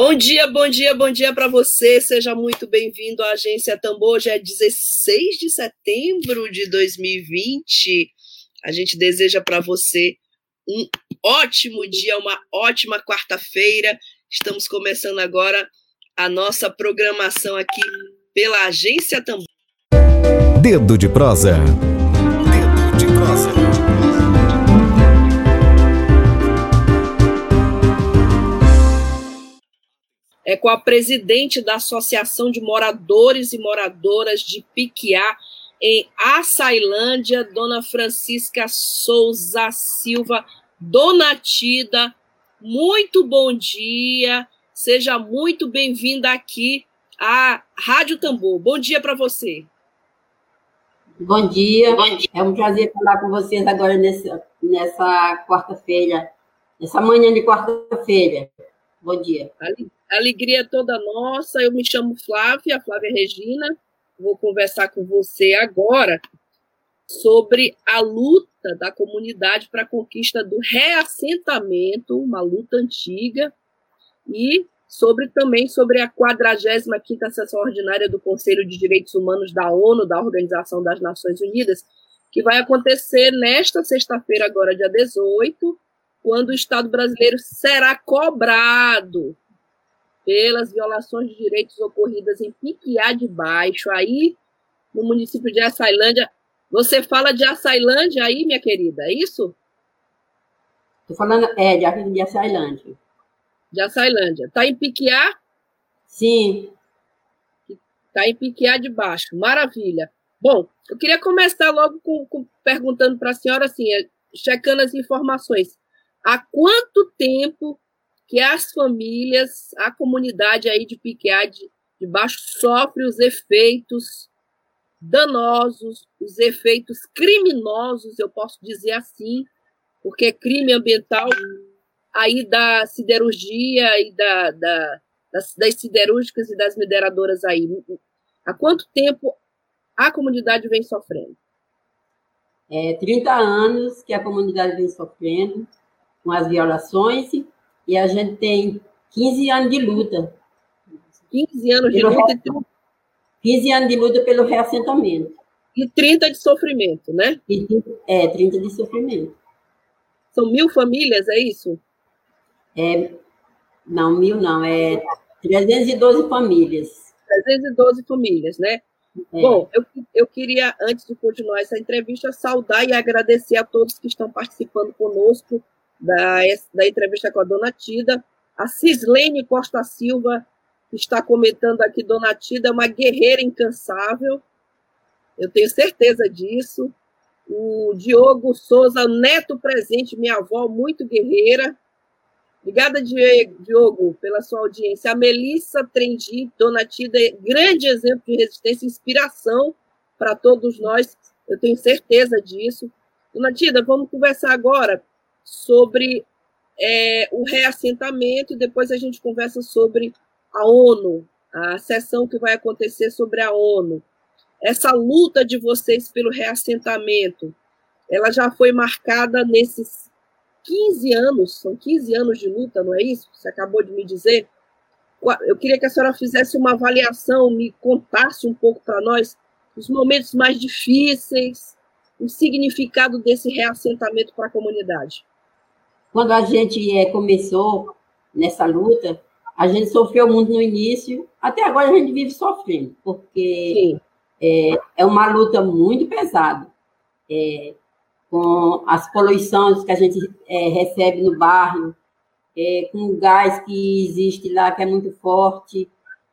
Bom dia, bom dia, bom dia para você. Seja muito bem-vindo à Agência Tambor. Hoje é 16 de setembro de 2020. A gente deseja para você um ótimo dia, uma ótima quarta-feira. Estamos começando agora a nossa programação aqui pela Agência Tambor. Dedo de prosa. Dedo de prosa. É com a presidente da Associação de Moradores e Moradoras de Piquiá, em Açailândia, Dona Francisca Souza Silva Donatida. Muito bom dia, seja muito bem-vinda aqui à Rádio Tambor. Bom dia para você. Bom dia. bom dia, é um prazer falar com vocês agora nessa, nessa quarta-feira, nessa manhã de quarta-feira. Bom dia. Ali. Alegria toda nossa. Eu me chamo Flávia, Flávia Regina. Vou conversar com você agora sobre a luta da comunidade para a conquista do reassentamento, uma luta antiga, e sobre também sobre a 45ª sessão ordinária do Conselho de Direitos Humanos da ONU, da Organização das Nações Unidas, que vai acontecer nesta sexta-feira, agora dia 18, quando o Estado brasileiro será cobrado pelas violações de direitos ocorridas em Piquiá de Baixo, aí no município de Açailândia. Você fala de Açailândia aí, minha querida, é isso? Estou falando, é, de, de Açailândia. De Açailândia. Está em Piquiá? Sim. Está em Piquiá de Baixo, maravilha. Bom, eu queria começar logo com, com perguntando para a senhora, assim, é, checando as informações. Há quanto tempo que as famílias, a comunidade aí de Piqueá de, de Baixo sofre os efeitos danosos, os efeitos criminosos, eu posso dizer assim, porque é crime ambiental aí da siderurgia e da, da das, das, siderúrgicas e das mineradoras aí. Há quanto tempo a comunidade vem sofrendo? É 30 anos que a comunidade vem sofrendo com as violações e a gente tem 15 anos de luta. 15 anos de luta. Re... 15 anos de luta pelo reassentamento. E 30 de sofrimento, né? E, é, 30 de sofrimento. São mil famílias, é isso? É, não, mil não, é 312 famílias. 312 famílias, né? É. Bom, eu, eu queria, antes de continuar essa entrevista, saudar e agradecer a todos que estão participando conosco da, da entrevista com a dona Tida. A Cislene Costa Silva está comentando aqui, dona Tida é uma guerreira incansável, eu tenho certeza disso. O Diogo Souza, neto presente, minha avó, muito guerreira. Obrigada, Diogo, pela sua audiência. A Melissa Trendi, dona Tida, é grande exemplo de resistência e inspiração para todos nós, eu tenho certeza disso. Dona Tida, vamos conversar agora sobre é, o reassentamento depois a gente conversa sobre a ONU, a sessão que vai acontecer sobre a ONU. Essa luta de vocês pelo reassentamento, ela já foi marcada nesses 15 anos, são 15 anos de luta, não é isso? Você acabou de me dizer. Eu queria que a senhora fizesse uma avaliação, me contasse um pouco para nós os momentos mais difíceis, o significado desse reassentamento para a comunidade. Quando a gente é, começou nessa luta, a gente sofreu muito no início, até agora a gente vive sofrendo, porque é, é, uma luta muito pesada. É, com as poluições que a gente recebe no bairro, é, com o gás que existe lá, que é muito forte,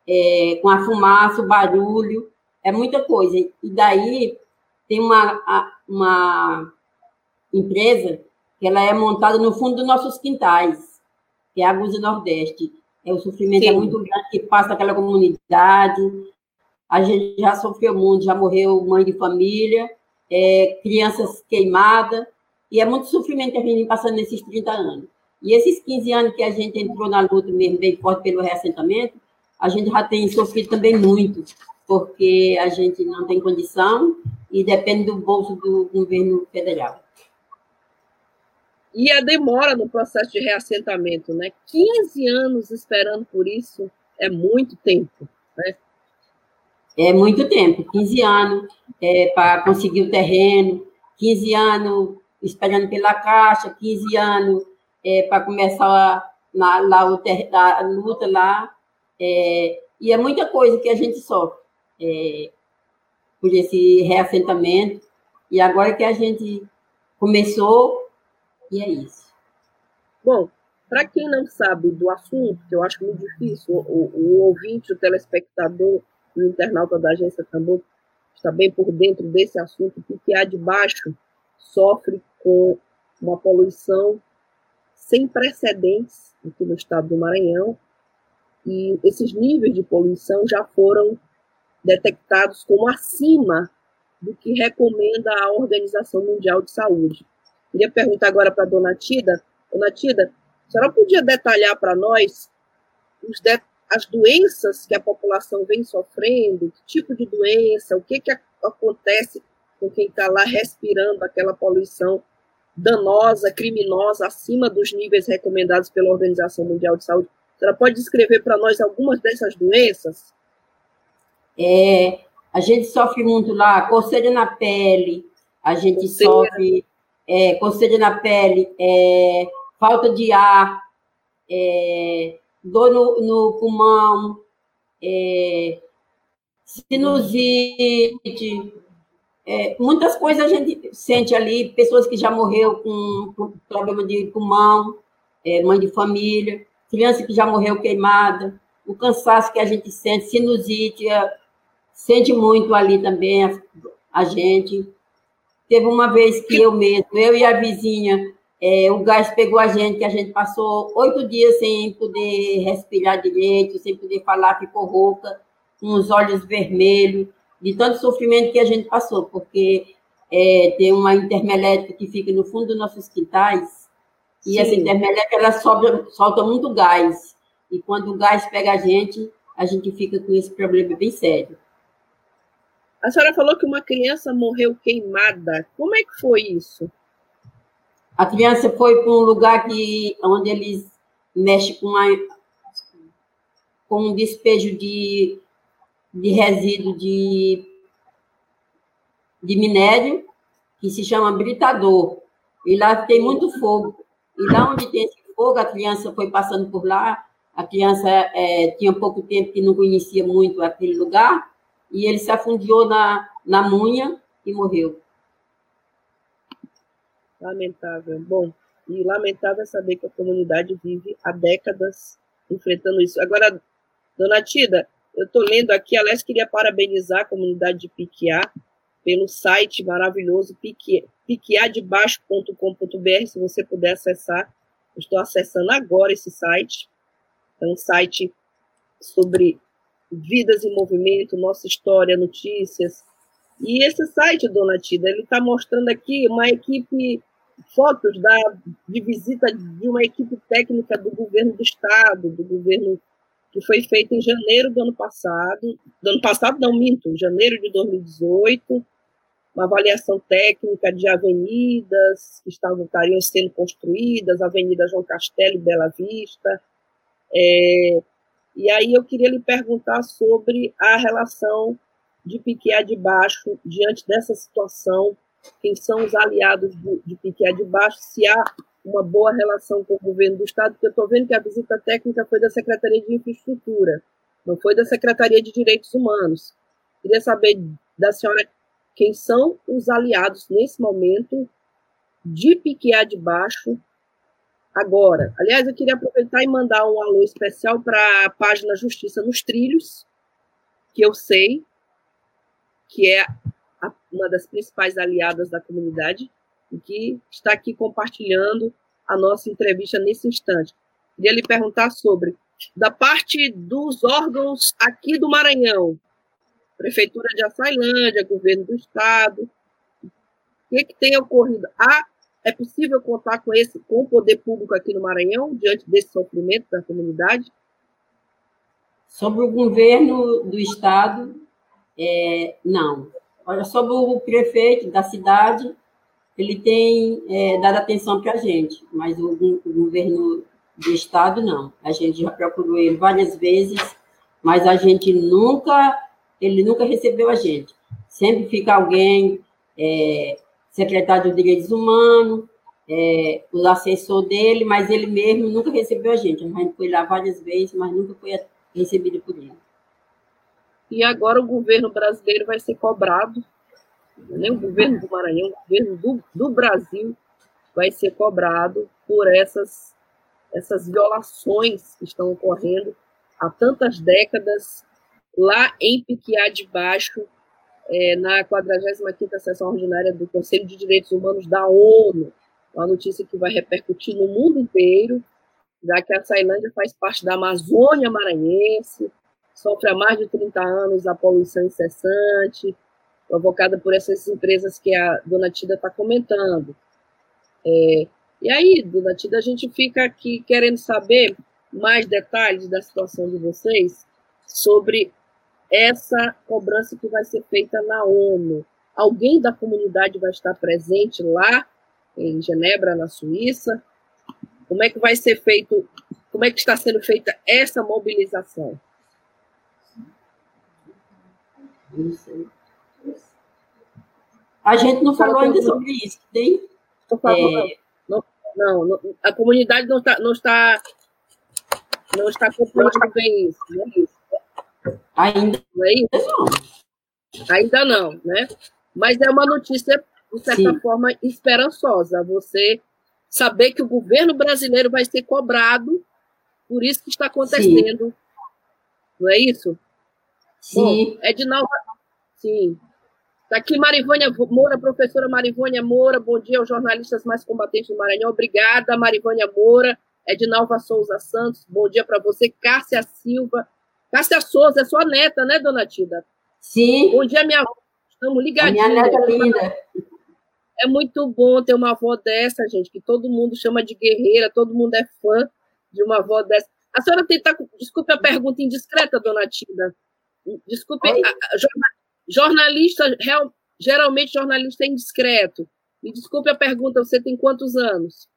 é, com a fumaça, o barulho, é muita coisa. E daí tem uma, uma empresa ela é montada no fundo dos nossos quintais, que é a Gusa Nordeste. É, o sofrimento Sim. é muito grande que passa aquela comunidade. a gente já sofreu muito, já morreu mãe de família, é, crianças queimadas, e é muito sofrimento que a gente vem passando nesses 30 anos. E esses 15 anos que a gente entrou na luta mesmo, bem forte pelo reassentamento, a gente já tem sofrido também muito, porque a gente não tem condição e depende do bolso do governo federal. E a demora no processo de reassentamento, né? 15 anos esperando por isso é muito tempo, né? É muito tempo, 15 anos é, para conseguir o terreno, 15 anos esperando pela caixa, 15 anos é, para começar na, lá a luta lá. É, e é muita coisa que a gente sofre é, por esse reassentamento. E agora que a gente começou, e é isso. Bom, para quem não sabe do assunto, que eu acho muito difícil, o, o ouvinte, o telespectador, o internauta da agência Tambor está bem por dentro desse assunto, porque a de baixo sofre com uma poluição sem precedentes aqui no estado do Maranhão, e esses níveis de poluição já foram detectados como acima do que recomenda a Organização Mundial de Saúde. Queria perguntar agora para a dona Tida. Dona Tida, a senhora podia detalhar para nós de, as doenças que a população vem sofrendo, que tipo de doença, o que, que acontece com quem está lá respirando aquela poluição danosa, criminosa, acima dos níveis recomendados pela Organização Mundial de Saúde. A senhora pode descrever para nós algumas dessas doenças? É, a gente sofre muito lá, coceira na pele, a gente coceira. sofre é, na pele, é, falta de ar, é, dor no, no pulmão, é, sinusite, é, muitas coisas a gente sente ali, pessoas que já morreu com, com problema de pulmão, é, mãe de família, criança que já morreu queimada, o cansaço que a gente sente, sinusite, sente muito ali também a, a, gente. Teve uma vez que eu mesmo, eu e a vizinha, é, o gás pegou a gente, que a gente passou oito dias sem poder respirar direito, sem poder falar, ficou rouca, com os olhos vermelhos de tanto sofrimento que a gente passou, porque é, tem uma intermelétrica que fica no fundo dos nossos quintais, e Sim. essa intermelétrica ela sobra, solta muito gás. E quando o gás pega a gente, a gente fica com esse problema bem sério. A senhora falou que uma criança morreu queimada. Como é que foi isso? A criança foi para um lugar que, onde eles mexem com, uma, com um despejo de de resíduo de, de minério, que se chama britador. E lá tem muito fogo. E lá onde tem esse fogo, a criança foi passando por lá, a criança é, tinha pouco tempo que não conhecia muito aquele lugar, e ele se afundiu na, na munha e morreu. Lamentável. Bom, e lamentável saber que a comunidade vive há décadas enfrentando isso. Agora, dona Tida, eu estou lendo aqui, aliás, queria parabenizar a comunidade de Piquiá pelo site maravilhoso piquiadebaixo.com.br, se você puder acessar. estou acessando agora esse site. É um site sobre vidas em movimento, nossa história, notícias. E esse site, Dona Tida, ele está mostrando aqui uma equipe, fotos da, de visita de uma equipe técnica do governo do estado, do governo que foi feita em janeiro do ano passado, do ano passado não, minto, janeiro de 2018, uma avaliação técnica de avenidas que estavam, estariam sendo construídas, Avenida João Castelo e Bela Vista, é, e aí eu queria lhe perguntar sobre a relação de Piquet de Baixo diante dessa situação, quem são os aliados de, de Piquet de Baixo, se há uma boa relação com o governo do Estado, porque eu estou vendo que a visita técnica foi da Secretaria de Infraestrutura, não foi da Secretaria de Direitos Humanos. Queria saber da senhora quem são os aliados nesse momento de Piquiá de Baixo agora. Aliás, eu queria aproveitar e mandar um alô especial para a página Justiça nos Trilhos, que eu sei que é uma das principais aliadas da comunidade, que está aqui compartilhando a nossa entrevista nesse instante. Queria lhe perguntar sobre, da parte dos órgãos aqui do Maranhão, Prefeitura de Açailândia, governo do estado. O que, que tem ocorrido? Ah, é possível contar com esse, com o poder público aqui no Maranhão, diante desse sofrimento da comunidade? Sobre o governo do estado, é, não. Olha, sobre o prefeito da cidade, ele tem é, dado atenção para a gente, mas o, o, governo do estado não. A gente já procurou ele várias vezes, mas a gente nunca, ele nunca recebeu a gente. Sempre fica alguém, é, secretário de Direitos Humanos, é, o assessor dele, mas ele mesmo nunca recebeu a gente. A gente foi lá várias vezes, mas nunca foi recebido por ele. E agora o governo brasileiro vai ser cobrado nem o governo do Maranhão, o governo do, do Brasil vai ser cobrado por essas, essas violações que estão ocorrendo há tantas décadas lá em Piquiá de Baixo, é, na 45ª sessão ordinária do Conselho de Direitos Humanos da ONU, uma notícia que vai repercutir no mundo inteiro, já que a Sailândia faz parte da Amazônia maranhense, sofre há mais de 30 anos a poluição incessante, provocada por essas empresas que a dona Tida está comentando. É, e aí, dona Tida, a gente fica aqui querendo saber mais detalhes da situação de vocês sobre essa cobrança que vai ser feita na ONU. Alguém da comunidade vai estar presente lá em Genebra, na Suíça? Como é que vai ser feito, como é que está sendo feita essa mobilização? A gente não falou ainda sobre isso, tem? É... Não, não, não, a comunidade não está, não está, não está compreendendo bem isso, não é isso? Não. Ainda não, né? Mas é uma notícia, de certa Sim. forma, esperançosa. Você saber que o governo brasileiro vai ser cobrado por isso que está acontecendo. Sim. Não é isso? Sim. Bom, Edinalva, sim. Está aqui Marivânia Moura, professora Marivânia Moura, bom dia aos jornalistas mais combatentes do Maranhão. Obrigada, Marivânia Moura. Edinalva Souza Santos, bom dia para você. Cássia Silva. Cássia Souza, é sua neta, né, dona Tida? Sim. Bom dia, minha avó. Estamos ligadinhos. minha neta linda. É muito bom ter uma avó dessa, gente, que todo mundo chama de guerreira, todo mundo é fã de uma avó dessa. A senhora tenta. Desculpe a pergunta indiscreta, dona Tida. Desculpe. A, a, Jornalista, real, geralmente jornalista é indiscreto. Me desculpe a pergunta, você tem quantos anos?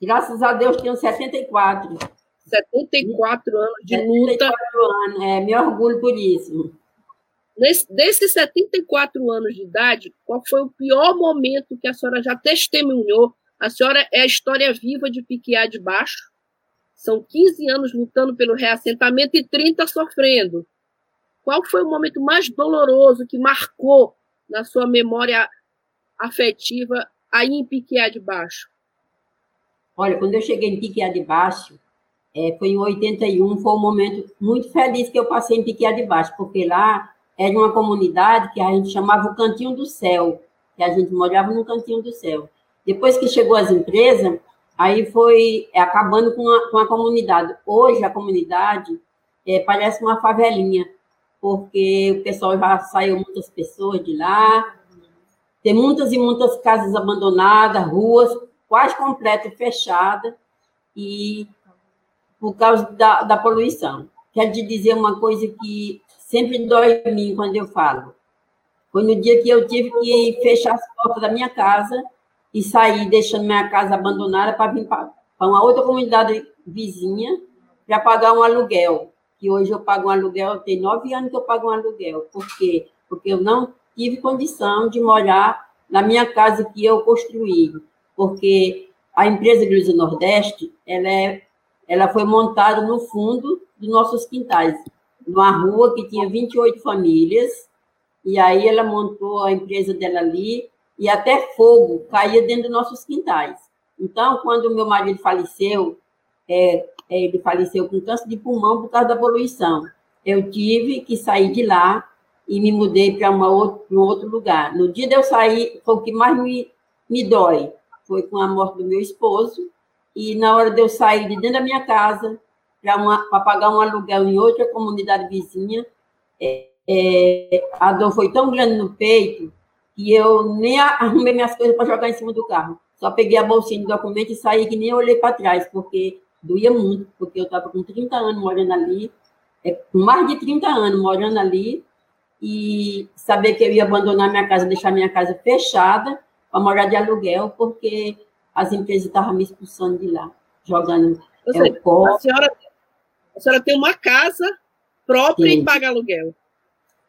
Graças a Deus tenho 74. 74 anos de 74 luta. 74 anos, é, me orgulho por isso. Nesse, desses 74 anos de idade, qual foi o pior momento que a senhora já testemunhou? A senhora é a história viva de Piquiá de Baixo. São 15 anos lutando pelo reassentamento e 30 sofrendo. Qual foi o momento mais doloroso que marcou na sua memória afetiva aí em Piquiá de Baixo? Olha, quando eu cheguei em Piquiá de Baixo, é, foi em 81, foi um momento muito feliz que eu passei em Piquiá de Baixo, porque lá era uma comunidade que a gente chamava o Cantinho do Céu, que a gente morava no Cantinho do Céu. Depois que chegou as empresas, aí foi é, acabando com a, com a comunidade. Hoje, a comunidade é, parece uma favelinha, porque o pessoal já saiu muitas pessoas de lá. Tem muitas e muitas casas abandonadas, ruas quase completas fechadas, e por causa da, da poluição. Quero te dizer uma coisa que sempre dói em mim quando eu falo. Foi no dia que eu tive que fechar as portas da minha casa e sair deixando minha casa abandonada para vir para uma outra comunidade vizinha para pagar um aluguel que hoje eu pago um aluguel, tem nove anos que eu pago um aluguel. Por quê? Porque eu não tive condição de morar na minha casa que eu construí. Porque a empresa do Nordeste, ela, é, ela foi montada no fundo dos nossos quintais, numa rua que tinha 28 famílias, e aí ela montou a empresa dela ali, e até fogo caía dentro dos nossos quintais. Então, quando meu marido faleceu, é, é, ele faleceu com câncer de pulmão por causa da poluição. Eu tive que sair de lá e me mudei para um outro lugar. No dia de eu sair, foi o que mais me, me dói, foi com a morte do meu esposo, e na hora de eu sair de dentro da minha casa para pagar um aluguel em outra comunidade vizinha, é, é, a dor foi tão grande no peito que eu nem arrumei minhas coisas para jogar em cima do carro. Só peguei a bolsinha de documento e saí que nem olhei para trás, porque doía muito, porque eu estava com 30 anos morando ali, é, com mais de 30 anos morando ali, e saber que eu ia abandonar minha casa, deixar minha casa fechada para morar de aluguel, porque as empresas estavam me expulsando de lá, jogando seja, é, o a senhora, a senhora tem uma casa própria Sim. e paga aluguel.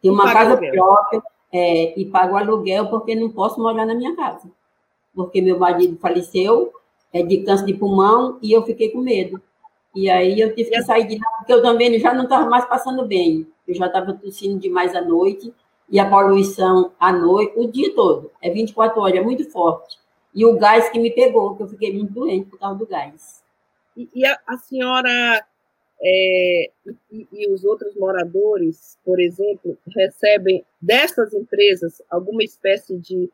Tem uma casa aluguel. própria é, e pago aluguel porque não posso morar na minha casa. Porque meu marido faleceu é, de câncer de pulmão e eu fiquei com medo. E aí eu tive que sair de lá, porque eu também já não estava mais passando bem. Eu já estava tossindo demais à noite, e a poluição à noite, o dia todo. É 24 horas, é muito forte. E o gás que me pegou, que eu fiquei muito doente por causa do gás. E, e a, a, senhora é, e, e, os outros moradores, por exemplo, recebem dessas empresas alguma espécie de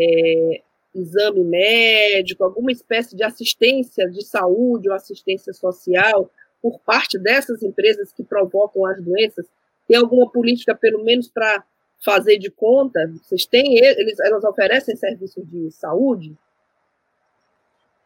é, exame médico, alguma espécie de assistência de saúde ou assistência social por parte dessas empresas que provocam as doenças? Tem alguma política, pelo menos, para fazer de conta? Vocês têm, eles, elas oferecem serviço de saúde?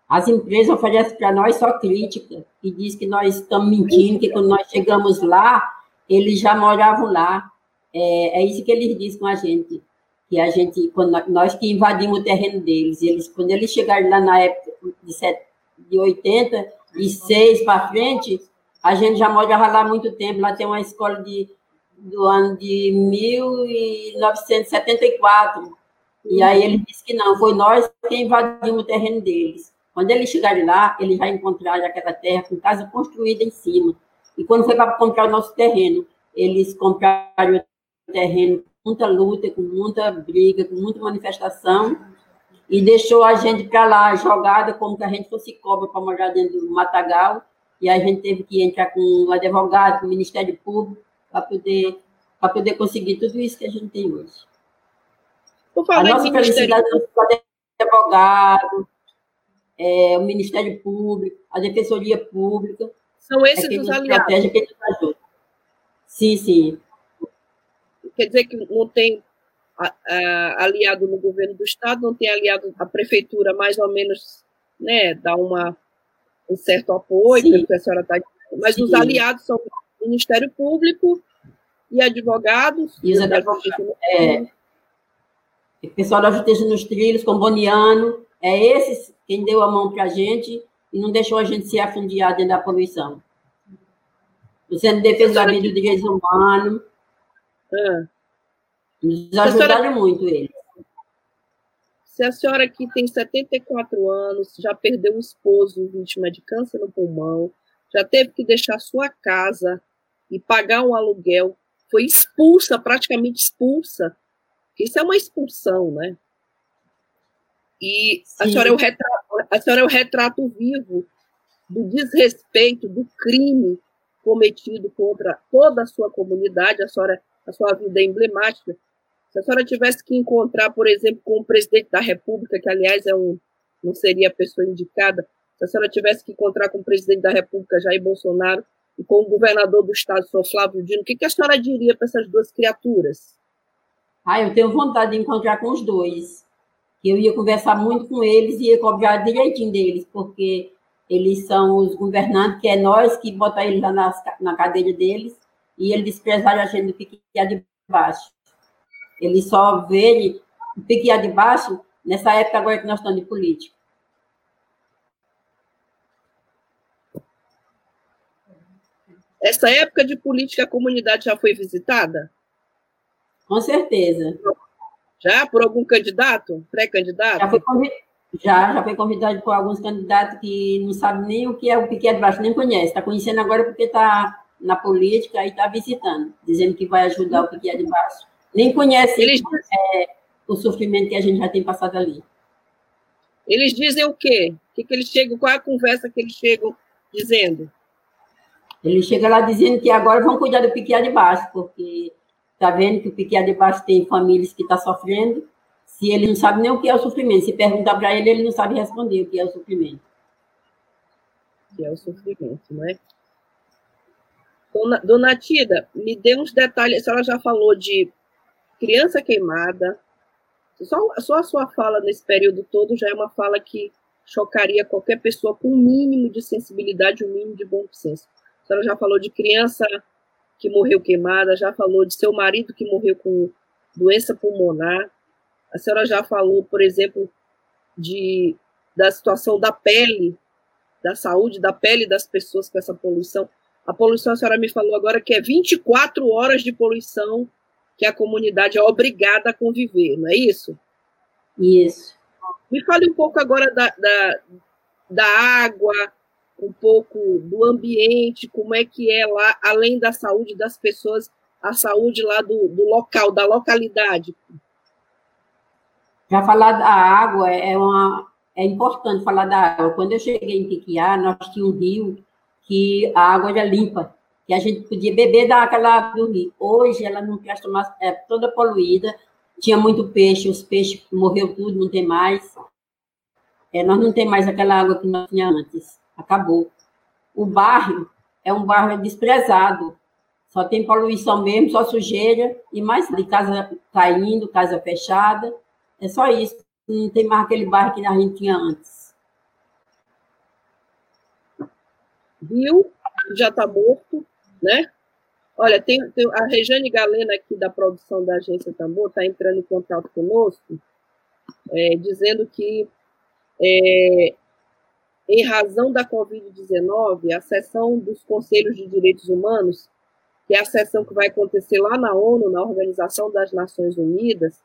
As empresas oferecem para nós só crítica e diz que nós estamos mentindo, que quando nós chegamos lá, eles já moravam lá. É, é isso que eles dizem com a gente que a gente, quando nós que invadimos o terreno deles, eles, quando eles chegaram lá na época de, set, de 86 para frente, a gente já morava lá há muito tempo, lá tem uma escola de, do ano de 1974, e aí ele disse que não, foi nós que invadimos o terreno deles. Quando eles chegaram lá, eles já encontraram aquela terra com casa construída em cima. E quando foi para comprar o nosso terreno, eles compraram o terreno muita luta, com muita briga, com muita manifestação, e deixou a gente para lá, jogada, como que a gente fosse cobra para morar dentro do matagal, e a gente teve que entrar com o advogado, com o Ministério Público, para poder, para poder conseguir tudo isso que a gente tem hoje. A nossa felicidade é advogado, é, o Ministério Público, a Defensoria Pública. São esses é os aliados. Que sim, sim quer dizer que não tem aliado no governo do estado, não tem aliado a prefeitura, mais ou menos, né, dá uma, um certo apoio, que a senhora está mas Sim. os aliados são Ministério Público e advogados. E os advogados. É, o pessoal da Justiça nos Trilhos, com Boniano, é esses quem deu a mão para a gente e não deixou a gente se afundiar dentro da poluição. O Centro de Defesa da Vida e Direitos Humanos, ah. Nos ajudaram senhora, muito eles. Se a senhora que tem 74 anos, já perdeu o esposo vítima de câncer no pulmão, já teve que deixar sua casa e pagar um aluguel, foi expulsa, praticamente expulsa. Isso é uma expulsão, né? E a senhora, é o retrato, a senhora é o retrato vivo do desrespeito, do crime cometido contra toda a sua comunidade. A senhora a sua vida é emblemática. Se a senhora tivesse que encontrar, por exemplo, com o presidente da República, que aliás é um, não seria a pessoa indicada, se a senhora tivesse que encontrar com o presidente da República, Jair Bolsonaro, e com o governador do estado, o Flávio Dino, o que, que a senhora diria para essas duas criaturas? Ah, eu tenho vontade de encontrar com os dois. Eu ia conversar muito com eles e ia cobrar direitinho deles, porque eles são os governantes, que é nós que botar eles lá na, na cadeira deles e ele desprezar a gente do piquear de baixo. Ele só vê o piquear de baixo nessa época agora que nós estamos de política. Essa época de política, a comunidade já foi visitada? Com certeza. Já? Por algum candidato? Pré-candidato? Já já, já foi convidado por alguns candidatos que não sabem nem o que é o piquet de baixo, nem conhece. Está conhecendo agora porque está na política e está visitando, dizendo que vai ajudar o que é de baixo. Nem conhece Eles... é, o sofrimento que a gente já tem passado ali. Eles dizem o quê? O que, que eles chegam? Qual é a conversa que eles chegam dizendo? Eles chegam lá dizendo que agora vão cuidar do piquear de baixo, porque está vendo que o piquear de baixo tem famílias que estão tá sofrendo. Se ele não sabe nem o que é o sofrimento, se perguntar para ele, ele não sabe responder o que é o sofrimento. O que é o sofrimento, não é? Dona, Dona Tida, me dê uns detalhes. A senhora já falou de criança queimada. Só, só a sua fala nesse período todo já é uma fala que chocaria qualquer pessoa com um mínimo de sensibilidade, um mínimo de bom senso. A senhora já falou de criança que morreu queimada, já falou de seu marido que morreu com doença pulmonar. A senhora já falou, por exemplo, de, da situação da pele, da saúde da pele das pessoas com essa poluição. A poluição, a senhora me falou agora que é 24 horas de poluição que a comunidade é obrigada a conviver, não é isso? Isso. Me fale um pouco agora da, da, da água, um pouco do ambiente, como é que é lá, além da saúde das pessoas, a saúde lá do, do local, da localidade. Já falar da água é uma é importante falar da água. Quando eu cheguei em Tiquiá, nós tínhamos um rio que a água era limpa, que a gente podia beber daquela água do rio. Hoje ela não presta mais, é toda poluída, tinha muito peixe, os peixes morreu tudo, não tem mais. É, nós não tem mais aquela água que nós tínhamos antes, acabou. O bairro é um bairro desprezado, só tem poluição mesmo, só sujeira, e mais de casa caindo, casa fechada, é só isso. Não tem mais aquele bairro que a gente tinha antes. Rio já está morto, né? Olha, tem, tem, a Rejane Galena aqui da produção da agência Tambor está entrando em contato conosco, é, dizendo que é, em razão da Covid-19, a sessão dos Conselhos de Direitos Humanos, que é a sessão que vai acontecer lá na ONU, na Organização das Nações Unidas,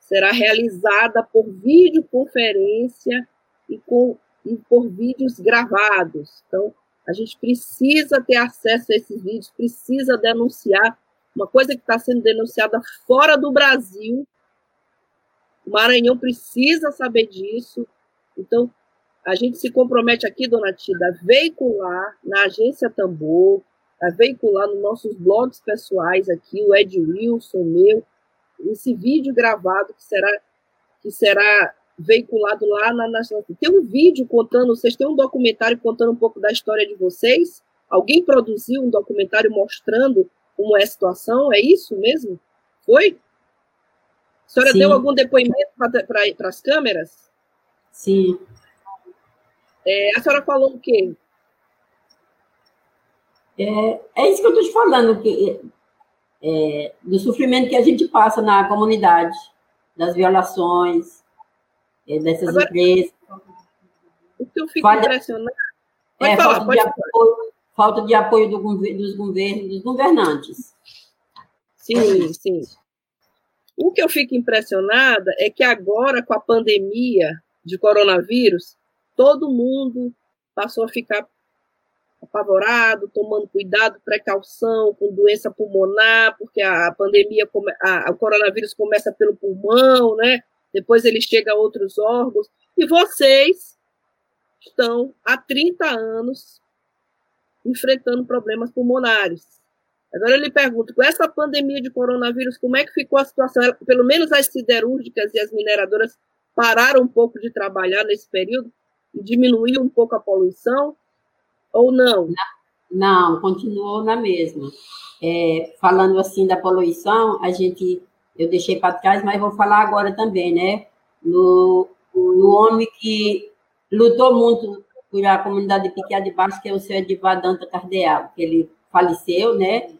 será realizada por videoconferência e, com, e por vídeos gravados. Então, a gente precisa ter acesso a esses vídeos, precisa denunciar. Uma coisa que está sendo denunciada fora do Brasil, o Maranhão precisa saber disso. Então, a gente se compromete aqui, dona Tida, a veicular na agência Tambor, a veicular nos nossos blogs pessoais aqui, o Ed Wilson, meu, esse vídeo gravado que será, que será veiculado lá na National. Tem um vídeo contando, vocês têm um documentário contando um pouco da história de vocês? Alguém produziu um documentário mostrando como é a situação? É isso mesmo? Foi? A senhora Sim. deu algum depoimento para as câmeras? Sim. É, a senhora falou o quê? É, é isso que eu estou te falando, que é, do sofrimento que a gente passa na comunidade, das violações, é, dessas Agora, empresas. O que eu fico falta, impressionada. Pode é, falar, falta, de apoio, falta de apoio do, dos governos, dos governantes. Sim, sim. O que eu fico impressionada é que agora, com a pandemia de coronavírus, todo mundo passou a ficar apavorado, tomando cuidado, precaução com doença pulmonar, porque a pandemia, a, o coronavírus começa pelo pulmão, né? Depois ele chega a outros órgãos. E vocês estão há 30 anos enfrentando problemas pulmonares. Agora eu lhe pergunto, com essa pandemia de coronavírus, como é que ficou a situação? Pelo menos as siderúrgicas e as mineradoras pararam um pouco de trabalhar nesse período diminuiu um pouco a poluição? ou não? Não, continuou na mesma. É, falando assim da poluição, a gente, eu deixei para trás, mas vou falar agora também, né? No, no homem que lutou muito por a comunidade de Piquiá de Baixo, que é o senhor Edivar Danta Cardeal, que ele faleceu, né?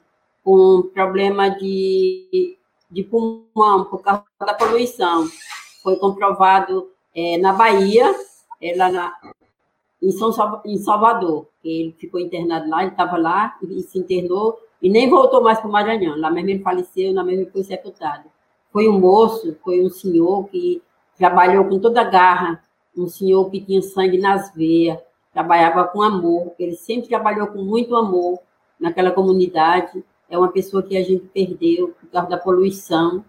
Com problema de, de pulmão por causa da poluição. Foi comprovado é, na Bahia, é, lá na, em, São, em Salvador. Ele ficou internado lá, ele estava lá e se internou e nem voltou mais para o Maranhão. Lá mesmo ele faleceu, lá mesmo ele foi sepultado. Foi um moço, foi um senhor que trabalhou com toda a garra, um senhor que tinha sangue nas veias, trabalhava com amor, ele sempre trabalhou com muito amor naquela comunidade. É uma pessoa que a gente perdeu por causa da poluição.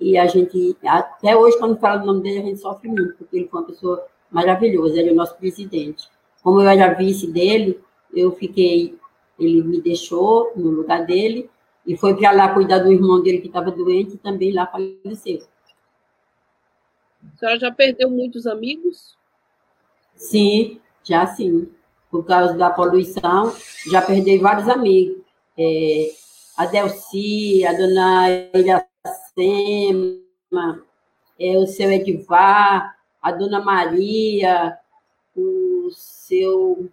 E a gente, até hoje, quando fala o nome dele, a gente sofre muito, porque ele foi uma pessoa maravilhoso, ele é o nosso presidente. Como eu era vice dele, eu fiquei, ele me deixou no lugar dele e foi para lá cuidar do irmão dele que estava doente e também lá faleceu. A senhora já perdeu muitos amigos? Sim, já sim. Por causa da poluição, já perdi vários amigos. é, a Delci, a dona Iracema, é, o seu Edivar, a dona Maria, o seu.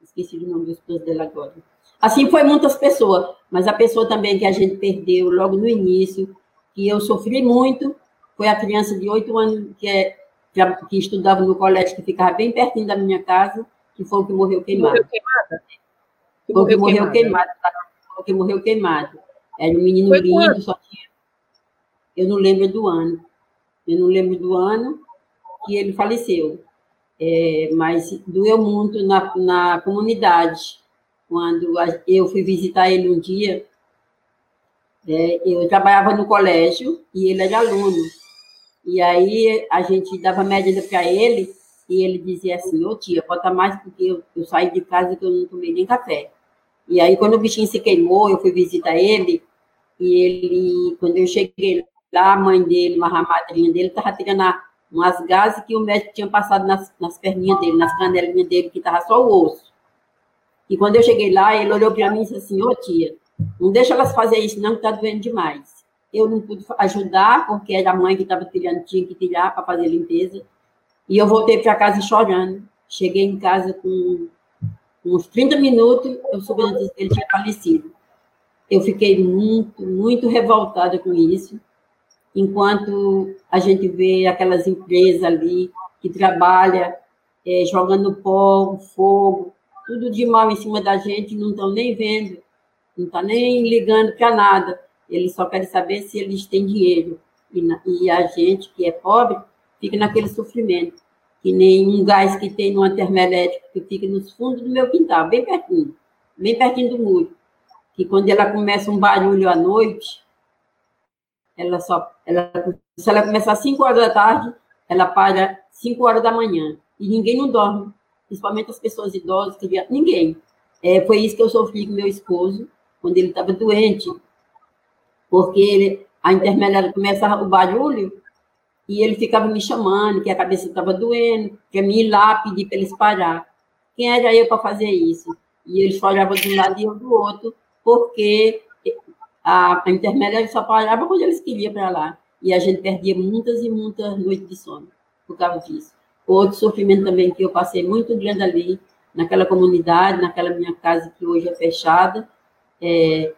Esqueci o nome do esposo dela agora. Assim foi muitas pessoas, mas a pessoa também que a gente perdeu logo no início, que eu sofri muito, foi a criança de oito anos que, é, que, estudava no colégio, que ficava bem pertinho da minha casa, que foi o que morreu queimado. Morreu queimada? Que foi o que morreu queimado. Foi o que morreu queimado. Era um menino foi lindo, quando? só tinha. Eu não lembro do ano. Eu não lembro do ano que ele faleceu. É, mas doeu muito na, na comunidade. Quando eu fui visitar ele um dia, é, eu trabalhava no colégio e ele era aluno. E aí a gente dava média para ele e ele dizia assim, ô oh, tia, bota mais porque eu, eu saí de casa que eu não tomei nem café. E aí quando o bichinho se queimou, eu fui visitar ele e ele, quando eu cheguei lá, a mãe dele, uma madrinha dele, estava tirando umas gases que o médico tinha passado nas, nas perninhas dele, nas canelinhas dele, que estava só o osso. E quando eu cheguei lá, ele olhou para mim e disse assim, ô tia, não deixa elas fazer isso não, que está doendo demais eu não pude ajudar, porque era a mãe que estava tirando, tinha que tirar para fazer a limpeza. E eu voltei para casa chorando. Cheguei em casa com uns 30 minutos, eu soube que ele tinha falecido. Eu fiquei muito, muito revoltada com isso, enquanto a gente vê aquelas empresas ali que trabalham é, jogando pó, fogo, tudo de mal em cima da gente, não estão nem vendo, não estão tá nem ligando para nada. Eles só querem saber se eles têm dinheiro. E, na, e a gente, que é pobre, fica naquele sofrimento. Que nem um gás que tem numa termoelétrica que fica nos fundos do meu quintal, bem pertinho, bem pertinho do muro. Que quando ela começa um barulho à noite, ela só. Ela, se ela começar às 5 horas da tarde, ela para 5 horas da manhã. E ninguém não dorme, principalmente as pessoas idosas, crianças, ninguém. É, foi isso que eu sofri com meu esposo, quando ele estava doente porque ele, a intermediária começava o barulho e ele ficava me chamando, que a cabeça estava doendo, que me ir lá pedir para eles parar. Quem era eu para fazer isso? E eles falavam de um lado e eu do outro, porque a, a intermediária só parava quando eles queriam para lá. E a gente perdia muitas e muitas noites de sono por causa disso. Outro sofrimento também que eu passei muito grande ali, naquela comunidade, naquela minha casa que hoje é fechada, é,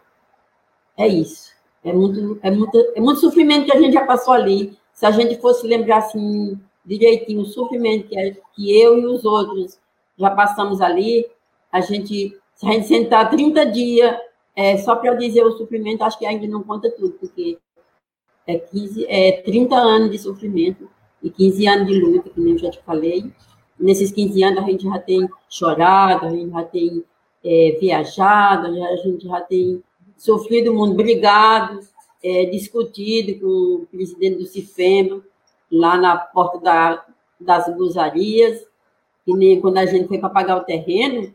é isso. É muito, é, muito, é muito sofrimento que a gente já passou ali. Se a gente fosse lembrar assim direitinho o sofrimento que, é, que eu e os outros já passamos ali, a gente, se a gente sentar 30 dias é, só para dizer o sofrimento, acho que ainda não conta tudo, porque é, 15, é 30 anos de sofrimento e 15 anos de luta, que nem eu já te falei. Nesses 15 anos a gente já tem chorado, a gente já tem é, viajado, a gente já tem sofrido muito, brigado, é, discutido com o presidente do CIFEMA, lá na porta da, das gozarias, e nem quando a gente foi para pagar o terreno,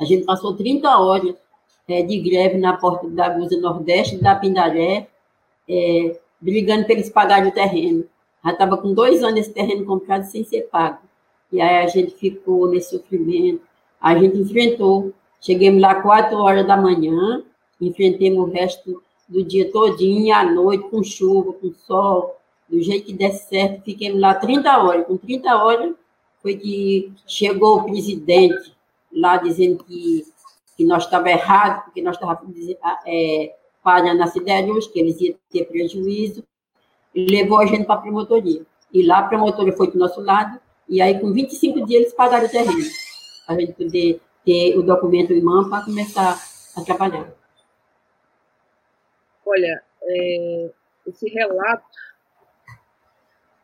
a gente passou 30 horas é, de greve na porta da Gusa Nordeste, da Pindaré, é, brigando para eles pagarem o terreno. Já estava com dois anos esse terreno comprado sem ser pago. E aí a gente ficou nesse sofrimento. A gente enfrentou. Chegamos lá quatro horas da manhã, enfrentemos o resto do dia todinho, à noite, com chuva, com sol, do jeito que desse certo, fiquemos lá 30 horas. Com 30 horas foi que chegou o presidente lá dizendo que, que nós estávamos errados, porque nós estávamos é, parando a cidade hoje, que eles iam ter prejuízo, levou a gente para a promotoria. E lá a promotoria foi do nosso lado, e aí com 25 dias eles pagaram o terreno, para a gente poder ter o documento em mão para começar a trabalhar. Olha, é, esse relato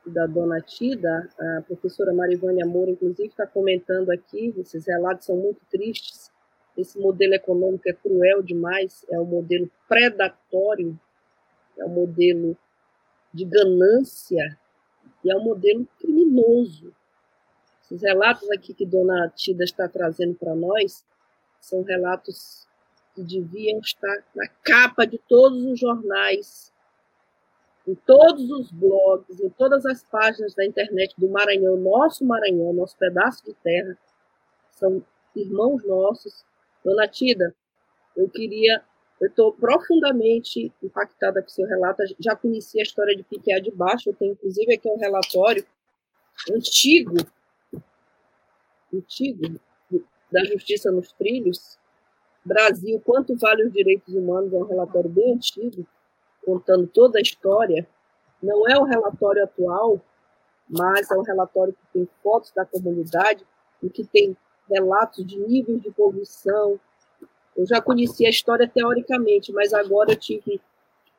da dona Tida, a professora Marivânia Moura, inclusive, está comentando aqui, esses relatos são muito tristes, esse modelo econômico é cruel demais, é um modelo predatório, é um modelo de ganância e é um modelo criminoso. Esses relatos aqui que dona Tida está trazendo para nós são relatos que deviam estar na capa de todos os jornais, em todos os blogs, em todas as páginas da internet do Maranhão, nosso Maranhão, nosso pedaço de terra, são irmãos nossos. Dona Tida, eu queria, eu estou profundamente impactada com seu relato, já conheci a história de Piquet de Baixo, eu tenho inclusive aqui um relatório antigo, antigo, da Justiça nos Trilhos, Brasil, quanto vale os direitos humanos, é um relatório bem antigo, contando toda a história, não é o relatório atual, mas é um relatório que tem fotos da comunidade e que tem relatos de níveis de poluição. Eu já conhecia a história teoricamente, mas agora eu tive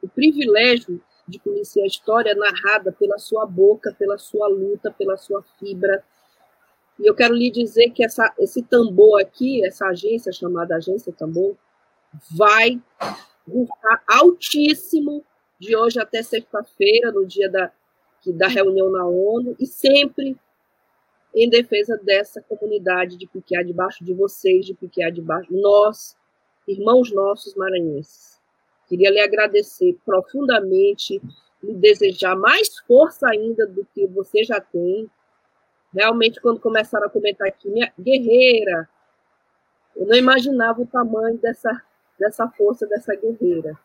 o privilégio de conhecer a história narrada pela sua boca, pela sua luta, pela sua fibra. E eu quero lhe dizer que essa, esse tambor aqui, essa agência chamada Agência Tambor, vai rufar altíssimo de hoje até sexta-feira, no dia da, da reunião na ONU, e sempre em defesa dessa comunidade de Piquiá, debaixo de vocês, de Piquiá, debaixo nós, irmãos nossos maranhenses. Queria lhe agradecer profundamente, lhe desejar mais força ainda do que você já tem. Realmente, quando começaram a comentar aqui, minha guerreira, eu não imaginava o tamanho dessa, dessa força dessa guerreira.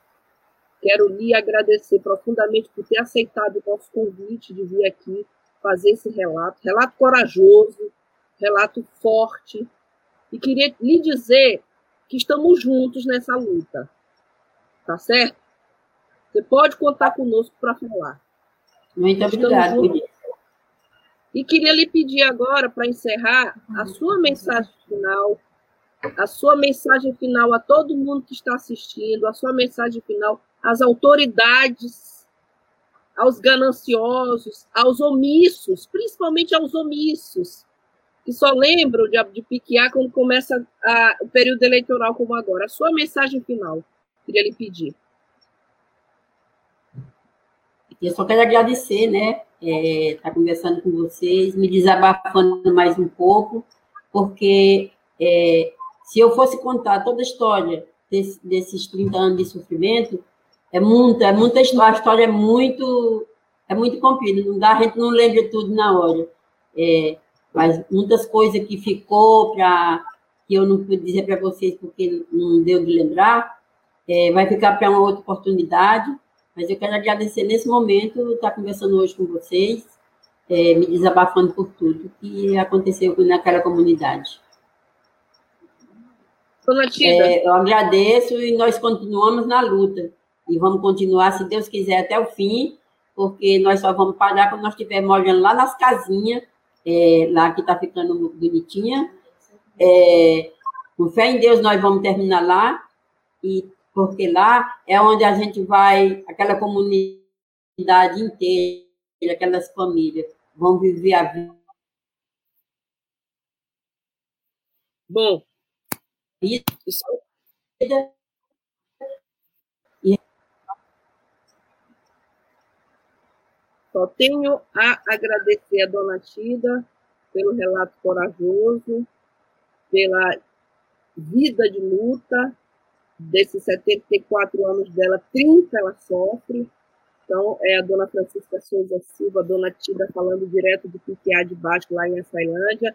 Quero lhe agradecer profundamente por ter aceitado o nosso convite de vir aqui fazer esse relato. Relato corajoso, relato forte. E queria lhe dizer que estamos juntos nessa luta. Tá certo? Você pode contar conosco para falar. Muito obrigada. E queria lhe pedir agora, para encerrar, a sua mensagem final, a sua mensagem final a todo mundo que está assistindo, a sua mensagem final às autoridades, aos gananciosos, aos omissos, principalmente aos omissos, que só lembram de, de piquear quando começa a, o período eleitoral como agora. A sua mensagem final, queria lhe pedir. Eu só quero agradecer, né? É, estar tá conversando com vocês, me desabafando mais um pouco, porque é, se eu fosse contar toda a história desse, desses 30 anos de sofrimento, é muita, é muita história, a história é muito, é muito comprida, não dá, a gente não lembra tudo na hora. É, mas muitas coisas que ficou para que eu não pude dizer para vocês porque não deu de lembrar, é, vai ficar para uma outra oportunidade. Mas eu quero agradecer nesse momento estar conversando hoje com vocês, é, me desabafando por tudo que aconteceu naquela comunidade. É, eu agradeço e nós continuamos na luta e vamos continuar, se Deus quiser, até o fim, porque nós só vamos parar quando nós estivermos olhando lá nas casinhas, é, lá que está ficando bonitinha. É, com fé em Deus, nós vamos terminar lá, e porque lá é onde a gente vai, aquela comunidade inteira, aquelas famílias, vão viver a vida. Bom, vida Só tenho a agradecer a dona Tida pelo relato corajoso, pela vida de luta, desses 74 anos dela, 30 ela sofre. Então, é a dona Francisca Souza Silva, dona Tida, falando direto do PTA de baixo, lá em Açailândia.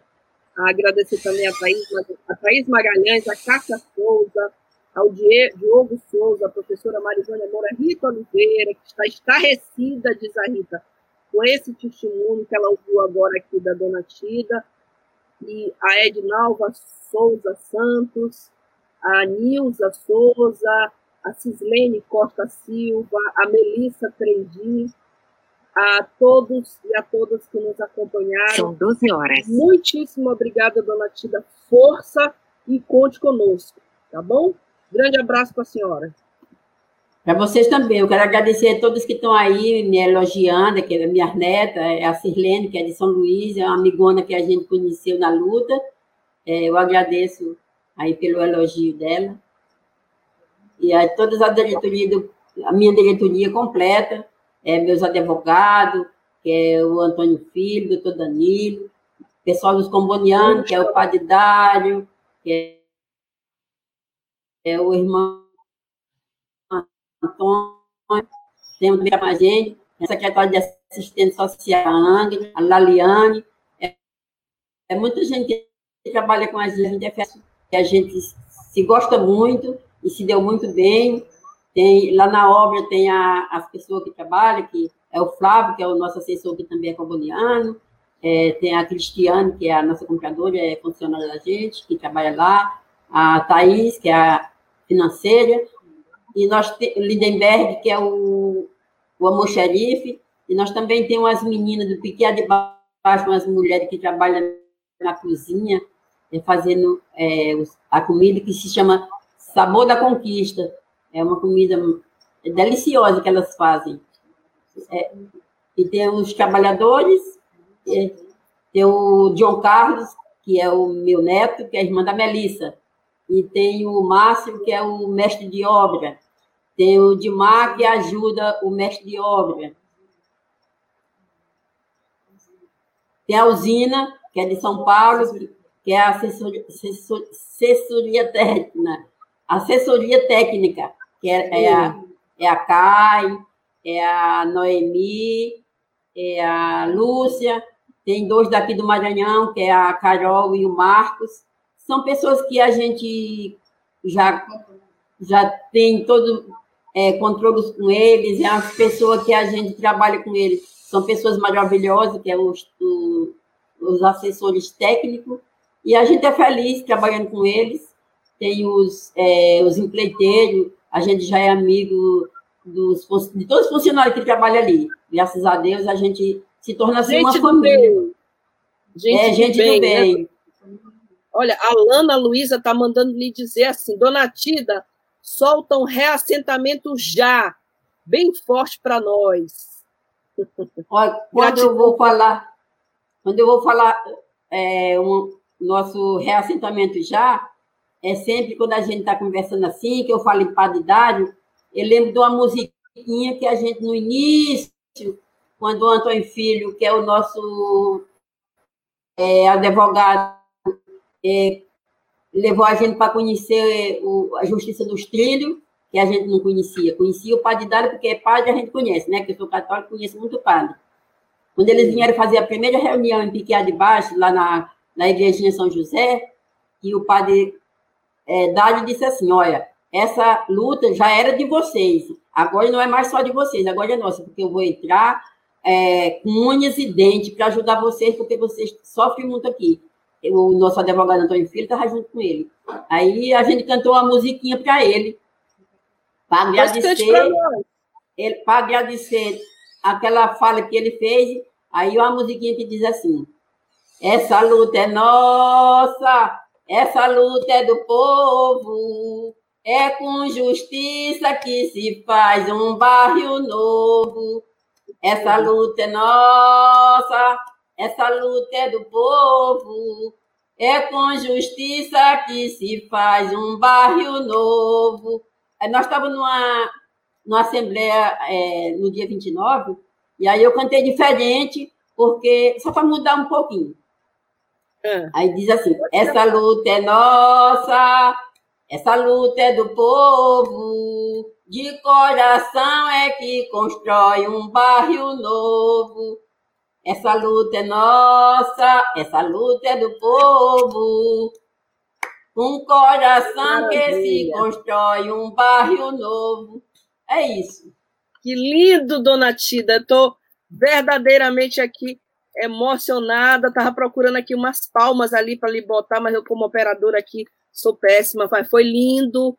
Agradecer também a Thaís, a Thaís Magalhães, a Cássia Souza, ao Diogo Souza, a professora Marisônia Moura, Rita Oliveira, que está estarrecida, diz a Rita, com esse testemunho que ela ouviu agora aqui da dona Tida, e a Ednalva Souza Santos, a Nilza Souza, a Cislene Costa Silva, a Melissa Trendi, a todos e a todas que nos acompanharam. São 12 horas. Muitíssimo obrigada, dona Tida. Força e conte conosco, tá bom? Grande abraço para a senhora. Para vocês também, eu quero agradecer a todos que estão aí me elogiando, que é minha neta, é a Sirlene, que é de São Luís, é uma amigona que a gente conheceu na luta. É, eu agradeço aí pelo elogio dela. E a todas a diretoria, do, a minha diretoria completa, é, meus advogados, que é o Antônio Filho, doutor Danilo, pessoal dos Combonianos, que é o Padre Dário, que é é o irmão Antônio, temos também a gente, a secretária de assistência social, a Angra, a Laliane, é, é muita gente que trabalha com a gente, é a gente se gosta muito e se deu muito bem. Tem, lá na obra tem a, as pessoas que trabalham, que é o Flávio, que é o nosso assessor, que também é cambodiano, é, tem a Cristiane, que é a nossa compradora, é funcionária da gente, que trabalha lá, a Thaís, que é a financeira, e nós temos Lindenberg, que é o, o amor xerife, e nós também temos as meninas do Piquet de Baixo, umas mulheres que trabalham na cozinha, é, fazendo é, a comida que se chama Sabor da Conquista. É uma comida deliciosa que elas fazem. É, e tem os trabalhadores, é, tem o John Carlos, que é o meu neto, que é a irmã da Melissa. E tem o Márcio, que é o mestre de obra. Tem o Dimar, que ajuda o mestre de obra. Tem a Usina, que é de São Paulo, que é a assessoria, assessoria técnica. Assessoria técnica, que é, é a, é a Kai, é a Noemi, é a Lúcia, tem dois daqui do Maranhão, que é a Carol e o Marcos. São pessoas que a gente já, já tem todo é, controle com eles, é as pessoas que a gente trabalha com eles. São pessoas maravilhosas, que é os, os, os assessores técnicos, e a gente é feliz trabalhando com eles. Tem os, é, os empleiteiros, a gente já é amigo dos, de todos os funcionários que trabalham ali. Graças a Deus, a gente se torna assim gente uma família. Gente, é, gente bem, do bem. Né? Olha, a Lana Luísa está mandando lhe dizer assim, Dona Tida, solta um reassentamento já, bem forte para nós. Quando eu vou falar, quando eu vou falar é, um, nosso reassentamento já, é sempre quando a gente está conversando assim, que eu falo em paridade, eu lembro de uma musiquinha que a gente, no início, quando o Antônio Filho, que é o nosso é, advogado, é, levou a gente para conhecer o, a Justiça dos Trilhos, que a gente não conhecia. Conhecia o Padre Dário, porque é padre a gente conhece, né? Que eu sou católico, conheço muito padre. Quando eles vieram fazer a primeira reunião em Piquiá de Baixo, lá na, na igrejinha São José, e o padre é, Dário disse assim, olha, essa luta já era de vocês. Agora não é mais só de vocês, agora é nossa, porque eu vou entrar é, com unhas e dentes para ajudar vocês, porque vocês sofrem muito aqui. O nosso advogado Antônio Filho estava junto com ele. Aí a gente cantou uma musiquinha para ele, para agradecer, ele, para agradecer aquela fala que ele fez. Aí uma musiquinha que diz assim: Essa luta é nossa, essa luta é do povo. É com justiça que se faz um bairro novo. Essa luta é nossa, essa luta é do povo. É com justiça que se faz um bairro novo. Nós estávamos numa, numa assembleia é, no dia 29, e aí eu cantei diferente, porque só para mudar um pouquinho. É. Aí diz assim: essa luta é nossa, essa luta é do povo, de coração é que constrói um bairro novo. Essa luta é nossa, essa luta é do povo. Um coração Maravilha. que se constrói um bairro novo. É isso. Que lindo, dona Tida. Estou verdadeiramente aqui emocionada. Estava procurando aqui umas palmas ali para lhe botar, mas eu, como operadora aqui, sou péssima, mas foi lindo.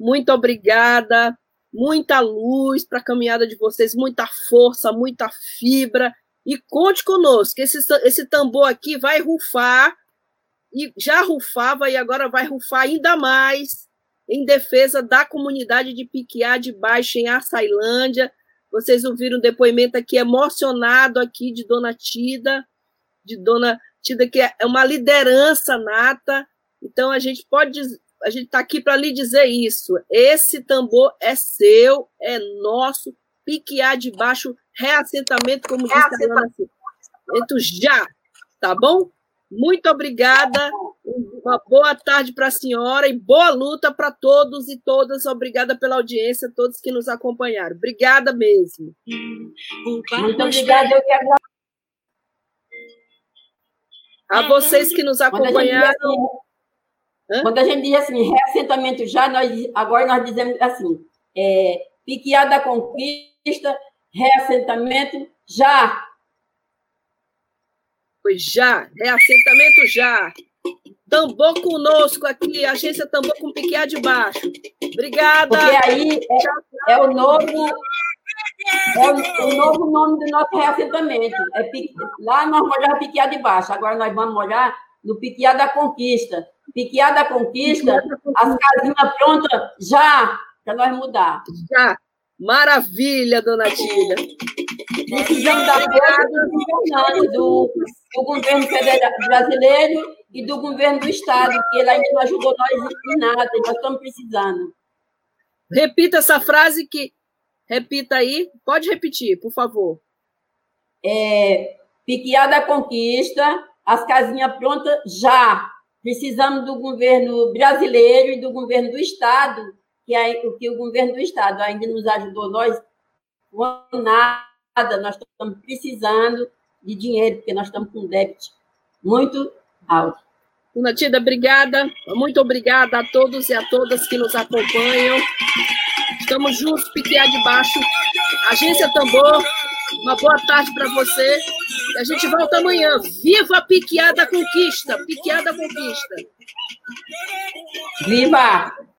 Muito obrigada. Muita luz para a caminhada de vocês, muita força, muita fibra. E conte conosco, esse, esse tambor aqui vai rufar, e já rufava e agora vai rufar ainda mais em defesa da comunidade de Piquiá de Baixo, em Açailândia. Vocês ouviram um depoimento aqui emocionado aqui de Dona Tida, de Dona Tida, que é uma liderança nata então a gente pode a gente está aqui para lhe dizer isso. Esse tambor é seu, é nosso. Piquear de baixo, reassentamento, como disse a Ana já, tá bom? Muito obrigada. Uma boa tarde para a senhora e boa luta para todos e todas. Obrigada pela audiência, todos que nos acompanharam. Obrigada mesmo. Muito obrigada. Eu quero... A vocês que nos acompanharam. Quando a gente diz assim, reassentamento já, nós, agora nós dizemos assim, é, Piquiá da Conquista, reassentamento já. Pois já, reassentamento já. Tambor conosco aqui, agência Tambor com Piquiá de Baixo. Obrigada. Porque aí é, é o novo é o, o, novo nome do nosso reassentamento. É, lá nós morávamos Piquiá de Baixo, agora nós vamos morar no Piquiá da Conquista. Piquiá da Conquista, as casinhas prontas já, para nós mudar. Já. Maravilha, dona Tina. Precisamos da apoio do, do, governo federal brasileiro e do governo do Estado, que ele ainda não ajudou nós em nada, nós estamos precisando. Repita essa frase que. Repita aí. Pode repetir, por favor. É, Piquiá da Conquista, as casinhas prontas já. Precisamos do governo brasileiro e do governo do Estado, que, aí, que o governo do Estado ainda nos ajudou, nós nada, nós estamos precisando de dinheiro, porque nós estamos com débito muito alto. Dona Tida, obrigada, muito obrigada a todos e a todas que nos acompanham. Estamos juntos, Piquear de Baixo, Agência Tambor, uma boa tarde para você. A gente volta amanhã. Viva a Piqueada Conquista! Piqueada Conquista! Viva!